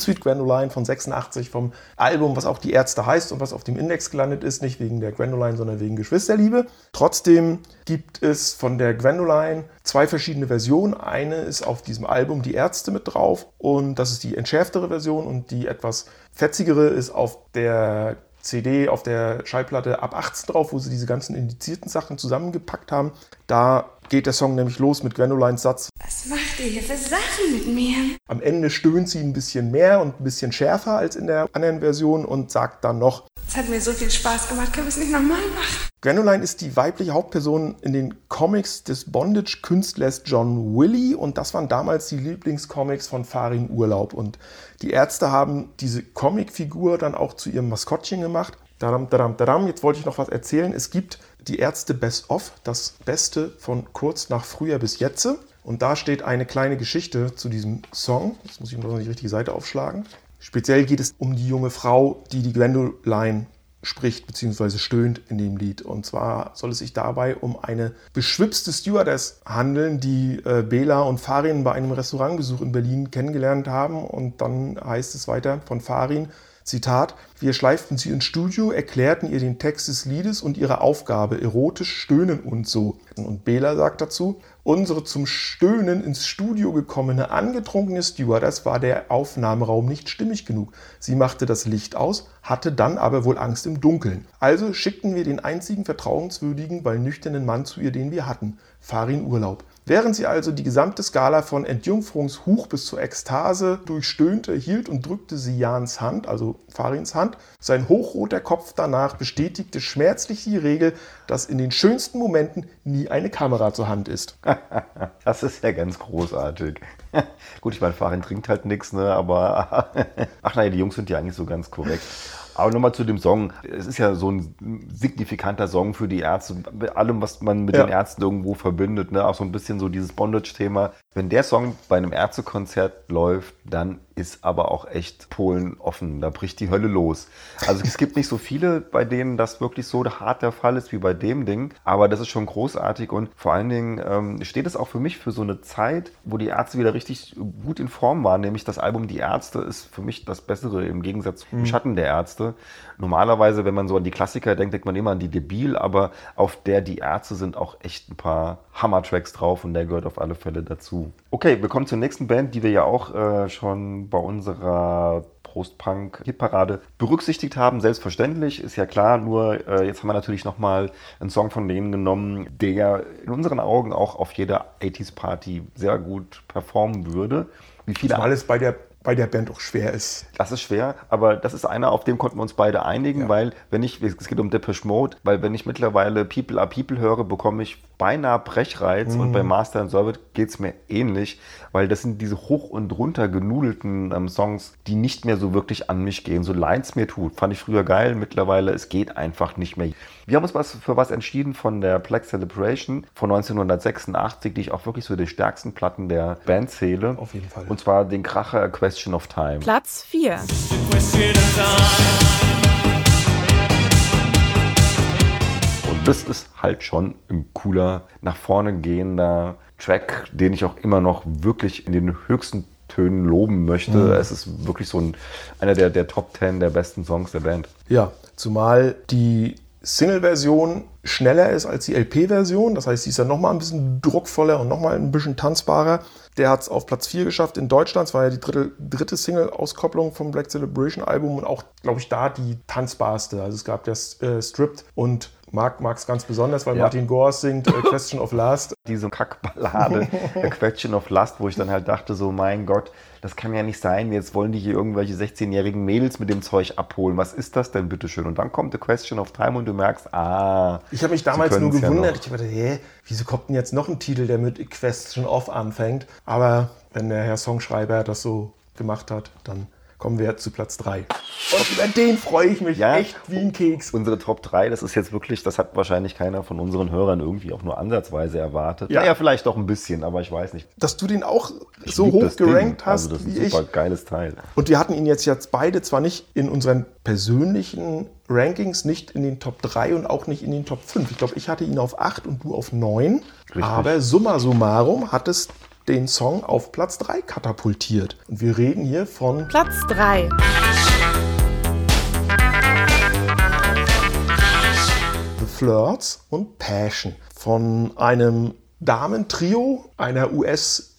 Sweet Sweet Grandoline von 86 vom Album, was auch die Ärzte heißt und was auf dem Index gelandet ist, nicht wegen der Grandoline, sondern wegen Geschwisterliebe. Trotzdem gibt es von der Grandoline zwei verschiedene Versionen. Eine ist auf diesem Album Die Ärzte mit drauf und das ist die entschärftere Version und die etwas fetzigere ist auf der CD, auf der Schallplatte ab 18 drauf, wo sie diese ganzen indizierten Sachen zusammengepackt haben. Da geht der Song nämlich los mit Grandolines Satz, Was macht ihr hier für Sachen mit mir? am Ende stöhnt sie ein bisschen mehr und ein bisschen schärfer als in der anderen Version und sagt dann noch, Es hat mir so viel Spaß gemacht. Können wir es nicht nochmal machen? Grandoline ist die weibliche Hauptperson in den Comics des Bondage-Künstlers John Willy und das waren damals die Lieblingscomics von Farin Urlaub und die Ärzte haben diese Comicfigur dann auch zu ihrem Maskottchen gemacht. Dadam, dadam, dadam. Jetzt wollte ich noch was erzählen. Es gibt die Ärzte Best of, das Beste von kurz nach früher bis jetzt. Und da steht eine kleine Geschichte zu diesem Song. Jetzt muss ich noch die richtige Seite aufschlagen. Speziell geht es um die junge Frau, die die Gwendoline spricht bzw. stöhnt in dem Lied. Und zwar soll es sich dabei um eine beschwipste Stewardess handeln, die äh, Bela und Farin bei einem Restaurantbesuch in Berlin kennengelernt haben. Und dann heißt es weiter von Farin, Zitat, wir schleiften sie ins Studio, erklärten ihr den Text des Liedes und ihre Aufgabe, erotisch stöhnen und so. Und Bela sagt dazu, unsere zum Stöhnen ins Studio gekommene angetrunkene Stewardess war der Aufnahmeraum nicht stimmig genug. Sie machte das Licht aus, hatte dann aber wohl Angst im Dunkeln. Also schickten wir den einzigen vertrauenswürdigen, weil nüchternen Mann zu ihr, den wir hatten, Farin Urlaub. Während sie also die gesamte Skala von Entjungferungshuch bis zur Ekstase durchstöhnte, hielt und drückte sie Jans Hand, also Farins Hand. Sein hochroter Kopf danach bestätigte schmerzlich die Regel, dass in den schönsten Momenten nie eine Kamera zur Hand ist. Das ist ja ganz großartig. Gut, ich meine, Farin trinkt halt nichts, ne? aber ach nein, die Jungs sind ja eigentlich so ganz korrekt. Aber nochmal zu dem Song. Es ist ja so ein signifikanter Song für die Ärzte. Mit allem, was man mit Ja. den Ärzten irgendwo verbindet. Ne? Auch so ein bisschen so dieses Bondage-Thema. Wenn der Song bei einem Ärztekonzert läuft, dann ist aber auch echt Polen offen. Da bricht die Hölle los. Also es gibt nicht so viele, bei denen das wirklich so hart der Fall ist wie bei dem Ding. Aber das ist schon großartig und vor allen Dingen ähm, steht es auch für mich für so eine Zeit, wo die Ärzte wieder richtig gut in Form waren. Nämlich das Album Die Ärzte ist für mich das Bessere im Gegensatz zum Schatten der Ärzte. Normalerweise, wenn man so an die Klassiker denkt, denkt man immer an die Debil, aber auf der Die Ärzte sind auch echt ein paar Hammer-Tracks drauf und der gehört auf alle Fälle dazu. Okay, wir kommen zur nächsten Band, die wir ja auch äh, schon bei unserer Post-Punk-Hitparade berücksichtigt haben. Selbstverständlich, ist ja klar, nur äh, jetzt haben wir natürlich nochmal einen Song von denen genommen, der in unseren Augen auch auf jeder 80s-Party sehr gut performen würde. Wie viele Weil es bei der, bei der Band auch schwer ist. das ist schwer, aber das ist einer, auf dem konnten wir uns beide einigen, weil wenn ich, es geht um Depeche Mode, weil wenn ich mittlerweile People are People höre, bekomme ich beinahe Brechreiz und bei Master and Servant geht es mir ähnlich, weil das sind diese hoch und runter genudelten ähm, Songs, die nicht mehr so wirklich an mich gehen, so leid es mir tut. Fand ich früher geil, mittlerweile, es geht einfach nicht mehr. Wir haben uns was für was entschieden von der Black Celebration von 1986, die ich auch wirklich so die stärksten Platten der Band zähle. Auf jeden Fall. Und zwar den Kracher Question of Time. Platz 4. Und das ist halt schon ein cooler, nach vorne gehender Track, den ich auch immer noch wirklich in den höchsten Tönen loben möchte. Es ist wirklich so ein, einer der, der Top 10 der besten Songs der Band. Ja, zumal die Single-Version schneller ist als die LP-Version. Das heißt, sie ist ja nochmal ein bisschen druckvoller und nochmal ein bisschen tanzbarer. Der hat es auf Platz 4 geschafft in Deutschland. Das war ja die dritte, dritte Single-Auskopplung vom Black Celebration-Album und auch, glaube ich, da die tanzbarste. Also es gab ja äh, Stripped und mag es ganz besonders, weil Ja. Martin Gors singt äh, Question of Last. diese Kackballade, A Question of Lust, wo ich dann halt dachte, so mein Gott, das kann ja nicht sein. Jetzt wollen die hier irgendwelche 16-jährigen Mädels mit dem Zeug abholen. Was ist das denn, bitteschön? Und dann kommt A Question of Time und du merkst, ah. Ich habe mich damals nur ja gewundert. noch. ich dachte, hä, wieso kommt denn jetzt noch ein Titel, der mit Question of anfängt? Aber wenn der Herr Songschreiber das so gemacht hat, dann kommen wir jetzt zu Platz 3. Und über den freue ich mich Ja. echt wie ein Keks. Unsere Top 3, das ist jetzt wirklich, das hat wahrscheinlich keiner von unseren Hörern irgendwie auch nur ansatzweise erwartet. Ja. Ja, naja, vielleicht doch ein bisschen, aber ich weiß nicht. Dass du den auch Ich so hoch Ding. gerankt hast Also das ist ein ich. super geiles Teil. Und wir hatten ihn jetzt, jetzt beide zwar nicht in unseren persönlichen Rankings, nicht in den Top 3 und auch nicht in den Top 5. Ich glaube, ich hatte ihn auf 8 und du auf 9. Richtig. Aber summa summarum hat es den Song auf Platz 3 katapultiert. Und wir reden hier von Platz 3. The Flirts und Passion von einem Damentrio, einer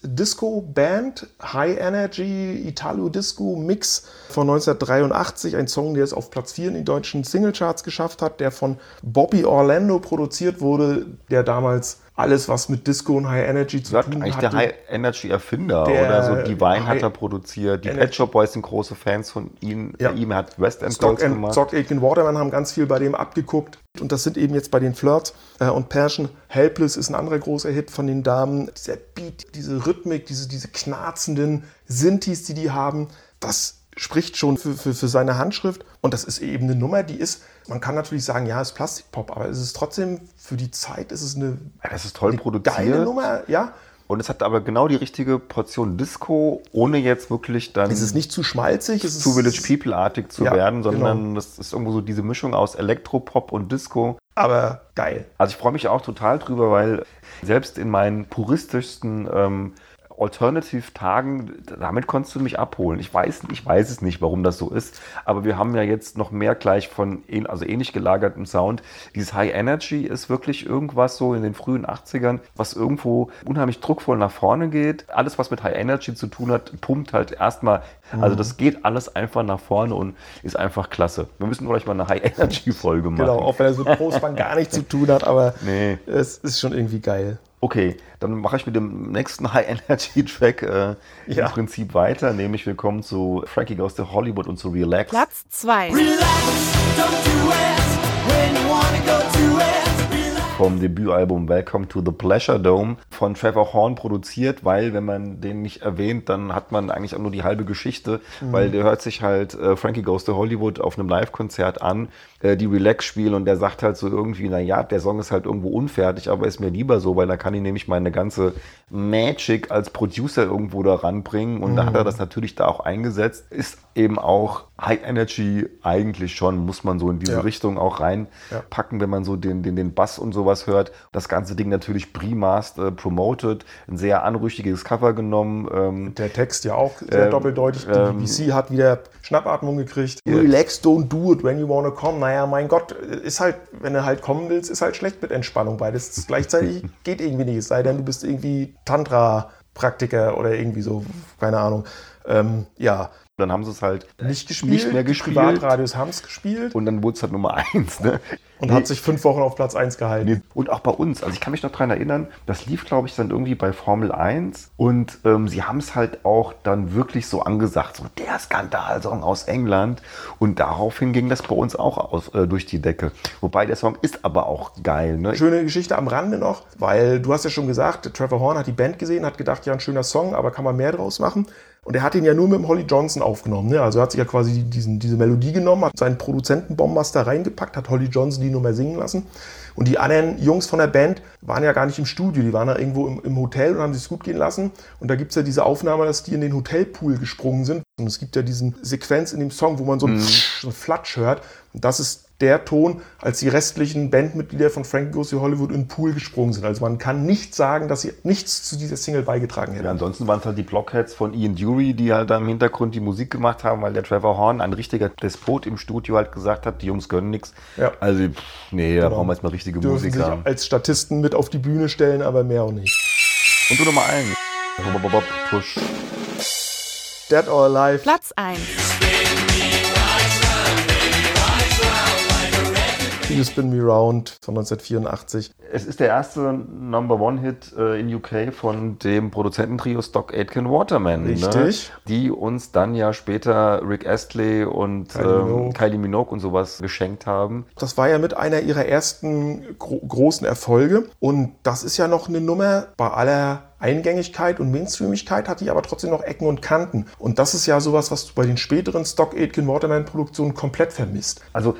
US-Disco-Band, High Energy Italo-Disco-Mix von 1983. Ein Song, der es auf Platz 4 in den deutschen Singlecharts geschafft hat, der von Bobby Orlando produziert wurde, der damals alles, was mit Disco und High Energy zu tun eigentlich hatte. der High Energy Erfinder Der oder so. Divine hat High er produziert. Die Energy- Pet Shop Boys sind große Fans von ihm. Ja. Ihm hat West End Stock and, gemacht. Stock Aitken Waterman haben ganz viel bei dem abgeguckt. Und das sind eben jetzt bei den Flirts äh, und Passion. Helpless ist ein anderer großer Hit von den Damen. Dieser Beat, diese Rhythmik, diese, diese knarzenden Synthes, die die haben, das spricht schon für, für, für seine Handschrift. Und das ist eben eine Nummer, die ist, man kann natürlich sagen, ja, es ist Plastikpop, aber es ist trotzdem, für die Zeit ist es eine, Ja, das ist toll produziert. geile Nummer. Ja, Und es hat aber genau die richtige Portion Disco, ohne jetzt wirklich dann es ist nicht zu schmalzig. Es ist zu Village People-artig zu Ja, werden, sondern genau. das ist irgendwo so diese Mischung aus Elektropop und Disco. Aber geil. Also ich freue mich auch total drüber, weil selbst in meinen puristischsten ähm, Alternative-Tagen, damit konntest du mich abholen. Ich weiß, ich weiß es nicht, warum das so ist, aber wir haben ja jetzt noch mehr gleich von, also ähnlich gelagertem Sound. Dieses High Energy ist wirklich irgendwas so in den frühen 80ern, was irgendwo unheimlich druckvoll nach vorne geht. Alles, was mit High Energy zu tun hat, pumpt halt erstmal, also das geht alles einfach nach vorne und ist einfach klasse. Wir müssen vielleicht mal eine High Energy Folge machen. Genau, auch wenn er so mit Postbank gar nichts zu tun hat, aber Nee. es ist schon irgendwie geil. Okay, dann mache ich mit dem nächsten High-Energy-Track äh, Ja. im Prinzip weiter, nämlich wir kommen zu Frankie Goes to Hollywood und zu Relax. Platz 2. vom Debütalbum Welcome to the Pleasure Dome von Trevor Horn produziert, weil wenn man den nicht erwähnt, dann hat man eigentlich auch nur die halbe Geschichte, weil der hört sich halt äh, Frankie Goes to Hollywood auf einem Live-Konzert an, äh, die Relax spielen und der sagt halt so irgendwie, na ja, der Song ist halt irgendwo unfertig, aber ist mir lieber so, weil da kann ich nämlich meine ganze Magic als Producer irgendwo da ranbringen und da hat er das natürlich da auch eingesetzt, ist eben auch High Energy eigentlich schon, muss man so in diese Ja. Richtung auch reinpacken, wenn man so den, den, den Bass und sowas hört. Das ganze Ding natürlich primast äh, promoted, ein sehr anrüchiges Cover genommen. Ähm, Der Text ja auch sehr Ähm, doppeldeutig. Die ähm, BBC hat wieder Schnappatmung gekriegt. Relax, don't do it when you wanna come. Naja, mein Gott, ist halt, wenn du halt kommen willst, ist halt schlecht mit Entspannung. Beides gleichzeitig geht irgendwie nicht. Es sei denn, du bist irgendwie Tantra-Praktiker oder irgendwie so, keine Ahnung. Ähm, ja, dann haben sie es halt nicht gespielt. nicht mehr Die gespielt. Privatradios haben es gespielt Und dann wurde es halt Nummer eins. Ne? Und hat sich fünf Wochen auf Platz 1 gehalten. Nee, Und auch bei uns. Also ich kann mich noch daran erinnern, das lief, glaube ich, dann irgendwie bei Formel 1 und ähm, sie haben es halt auch dann wirklich so angesagt, so der Skandalsong aus England und daraufhin ging das bei uns auch aus, äh, durch die Decke. Wobei der Song ist aber auch geil. Ne? Schöne Geschichte am Rande noch, weil du hast ja schon gesagt, Trevor Horn hat die Band gesehen, hat gedacht, ja, ein schöner Song, aber kann man mehr draus machen. Und er hat ihn ja nur mit dem Holly Johnson aufgenommen. Ne? Also er hat sich ja quasi diesen, diese Melodie genommen, hat seinen Produzenten Bombmaster reingepackt, hat Holly Johnson die Nummer singen lassen. Und die anderen Jungs von der Band waren ja gar nicht im Studio, die waren da irgendwo im, im Hotel und haben sich gut gehen lassen. Und da gibt es ja diese Aufnahme, dass die in den Hotelpool gesprungen sind. Und es gibt ja diesen Sequenz in dem Song, wo man so ein, so ein Flatsch hört. Und das ist der Ton, als die restlichen Bandmitglieder von Frank Goes to Hollywood in den Pool gesprungen sind. Also man kann nicht sagen, dass sie nichts zu dieser Single beigetragen hätten. Ja, ansonsten waren es halt die Blockheads von Ian Dury, die halt da im Hintergrund die Musik gemacht haben, weil der Trevor Horn, ein richtiger Despot im Studio, halt gesagt hat, die Jungs können nichts. Ja. Also, pff, nee, da brauchen wir jetzt mal richtige dürfen sich Musiker. als Statisten mit auf die Bühne stellen, aber mehr auch nicht. Und du Nummer 1. Bob, Bob, Bob, Push. Dead or Alive. Platz 1. You Spin Me Round von 1984. Es ist der erste Number One Hit äh, in UK von dem Produzententrio Stock Aitken Waterman. Richtig. Ne? Die uns dann ja später Rick Astley und Kylie ähm, Minogue. Kylie Minogue und sowas geschenkt haben. Das war ja mit einer ihrer ersten gro großen Erfolge. Und das ist ja noch eine Nummer bei aller Eingängigkeit und Mainstreamigkeit hat die aber trotzdem noch Ecken und Kanten. Und das ist ja sowas, was du bei den späteren Stock Aitken Waterman Produktionen komplett vermisst. Also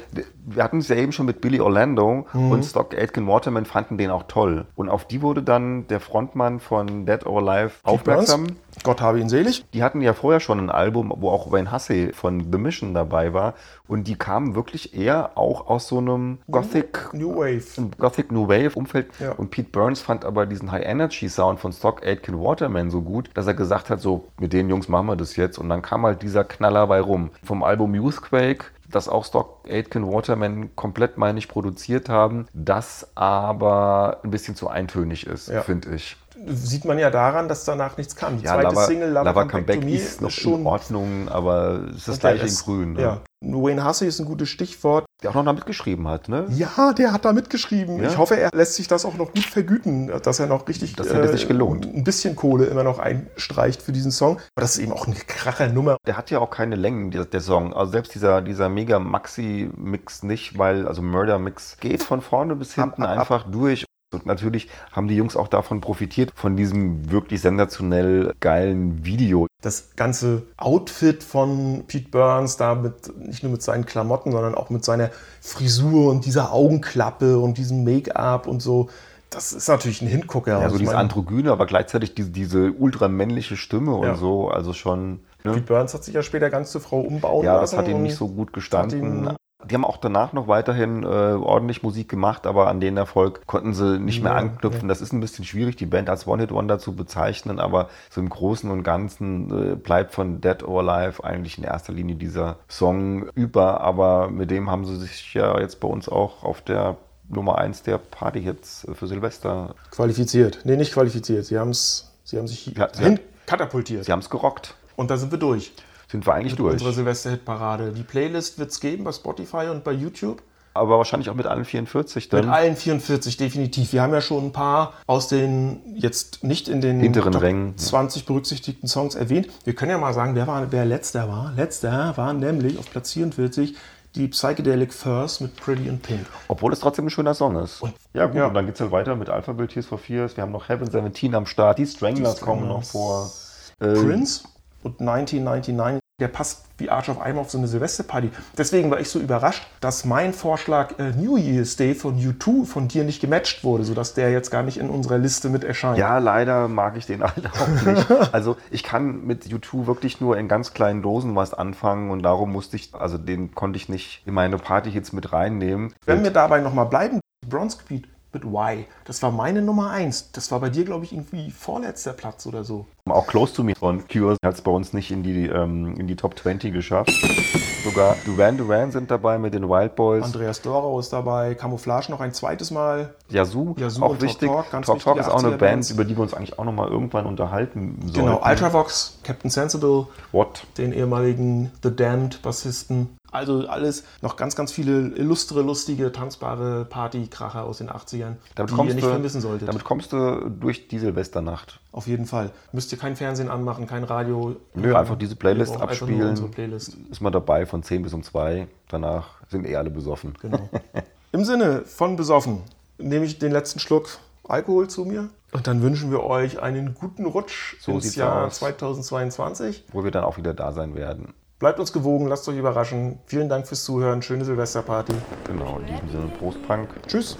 wir hatten es ja eben schon mit Billy Orlando Mhm. und Stock Aitken Waterman fanden den auch toll. Und auf die wurde dann der Frontmann von Dead or Alive aufmerksam. Burns, Gott habe ihn selig. Die hatten ja vorher schon ein Album, wo auch Wayne Hussey von The Mission dabei war. Und die kamen wirklich eher auch aus so einem Gothic, New Wave. Gothic New Wave Umfeld. Ja. Und Pete Burns fand aber diesen High Energy Sound von Stock Aitken Waterman so gut, dass er gesagt hat, so mit den Jungs machen wir das jetzt. Und dann kam halt dieser Knaller bei rum. Vom Album Youthquake, das auch Stock Aitken Waterman komplett, meine ich, produziert haben, das aber ein bisschen zu eintönig ist, Ja. finde ich. Sieht man ja daran, dass danach nichts kam. Die Ja, zweite Lava, Single, Lava, Lava Comeback ist noch schon in Ordnung, aber es ist das gleiche in grün. Ne? Ja. Wayne Hussey ist ein gutes Stichwort. Der auch noch damit geschrieben hat, ne? Ja, der hat da mitgeschrieben. Ja? Ich hoffe, er lässt sich das auch noch gut vergüten, dass er noch richtig äh, Das hätte sich gelohnt. ein bisschen Kohle immer noch einstreicht für diesen Song. Aber das ist eben auch eine kracher Nummer. Der hat ja auch keine Längen, der, der Song. Also selbst dieser, dieser mega Maxi-Mix nicht, weil, also Murder-Mix geht von vorne bis hinten ab, ab. einfach durch. Und natürlich haben die Jungs auch davon profitiert, von diesem wirklich sensationell geilen Video. Das ganze Outfit von Pete Burns, da mit, nicht nur mit seinen Klamotten, sondern auch mit seiner Frisur und dieser Augenklappe und diesem Make-up und so. Das ist natürlich ein Hingucker. Ja, Also so ich dieses Androgyne, aber gleichzeitig diese, diese ultramännliche Stimme und Ja. so. Also schon. Ne? Pete Burns hat sich ja später ganz zur Frau umbauen Ja, lassen. das hat ihm nicht so gut gestanden. Die haben auch danach noch weiterhin äh, ordentlich Musik gemacht, aber an den Erfolg konnten sie nicht mehr anknüpfen. Das ist ein bisschen schwierig, die Band als One-Hit-Wonder zu bezeichnen, aber so im Großen und Ganzen äh, bleibt von Dead or Alive eigentlich in erster Linie dieser Song über, aber mit dem haben sie sich ja jetzt bei uns auch auf der Nummer 1 der Party-Hits für Silvester, Qualifiziert. Nee, nicht qualifiziert. Sie, haben's, sie haben sich Ja, hin katapultiert. sie haben es gerockt. Und da sind wir durch. Sind wir eigentlich Mit durch. unserer Silvester-Hit-Parade. Die Playlist wird es geben bei Spotify und bei YouTube. Aber wahrscheinlich auch mit allen 44 dann. Mit allen 44 definitiv. Wir haben ja schon ein paar aus den jetzt nicht in den Hinteren Top Rängen. 20 berücksichtigten Songs erwähnt. Wir können ja mal sagen, wer, war, wer letzter war. Letzter war nämlich auf Platz 44 die Psychedelic First mit Pretty in Pink. Obwohl es trotzdem ein schöner Song ist. ja, gut, ja. und dann geht es halt weiter mit Alphabet Tears for Fears. Wir haben noch Heaven 17 am Start. Die Stranglers, Die kommen noch Stranglers. vor. Prince und 1999, der passt wie Arch of Eimer auf so eine Silvesterparty. Deswegen war ich so überrascht, dass mein Vorschlag äh, New Year's Day von U2 von dir nicht gematcht wurde, sodass der jetzt gar nicht in unserer Liste mit erscheint. Ja, leider mag ich den halt auch nicht. Also ich kann mit U2 wirklich nur in ganz kleinen Dosen was anfangen und darum musste ich, also den konnte ich nicht in meine Party-Hits mit reinnehmen. Wenn wir dabei nochmal bleiben, Bronze Gebiet mit Y, das war meine Nummer 1. Das war bei dir, glaube ich, irgendwie vorletzter Platz oder so. Auch Close to Me von Cure hat es bei uns nicht in die, ähm, in die Top 20 geschafft. Sogar Duran Duran sind dabei mit den Wild Boys. Andreas Dorau ist dabei, Camouflage noch ein zweites Mal. Yazoo, Yazoo auch und Talk wichtig. Talk, ganz Talk Talk ist auch eine 80er Band, über die wir uns eigentlich auch nochmal irgendwann unterhalten sollten. Genau, Ultravox, Captain Sensible, What? den ehemaligen The Damned Bassisten. Also alles noch ganz, ganz viele illustre, lustige, tanzbare Partykracher aus den 80ern, Damit die ihr nicht du, vermissen solltet. damit kommst du durch die Silvesternacht. Auf jeden Fall. Müsst ihr kein Fernsehen anmachen, kein Radio. Nö, einfach diese Playlist abspielen. Playlist. Ist man dabei von 10 bis um 2. Danach sind eh alle besoffen. Genau. Im Sinne von besoffen nehme ich den letzten Schluck Alkohol zu mir. Und dann wünschen wir euch einen guten Rutsch So ins Jahr aus. 2022. Wo wir dann auch wieder da sein werden. Bleibt uns gewogen, lasst euch überraschen. Vielen Dank fürs Zuhören. Schöne Silvesterparty. Genau, in diesem Sinne Prost Punk. Tschüss.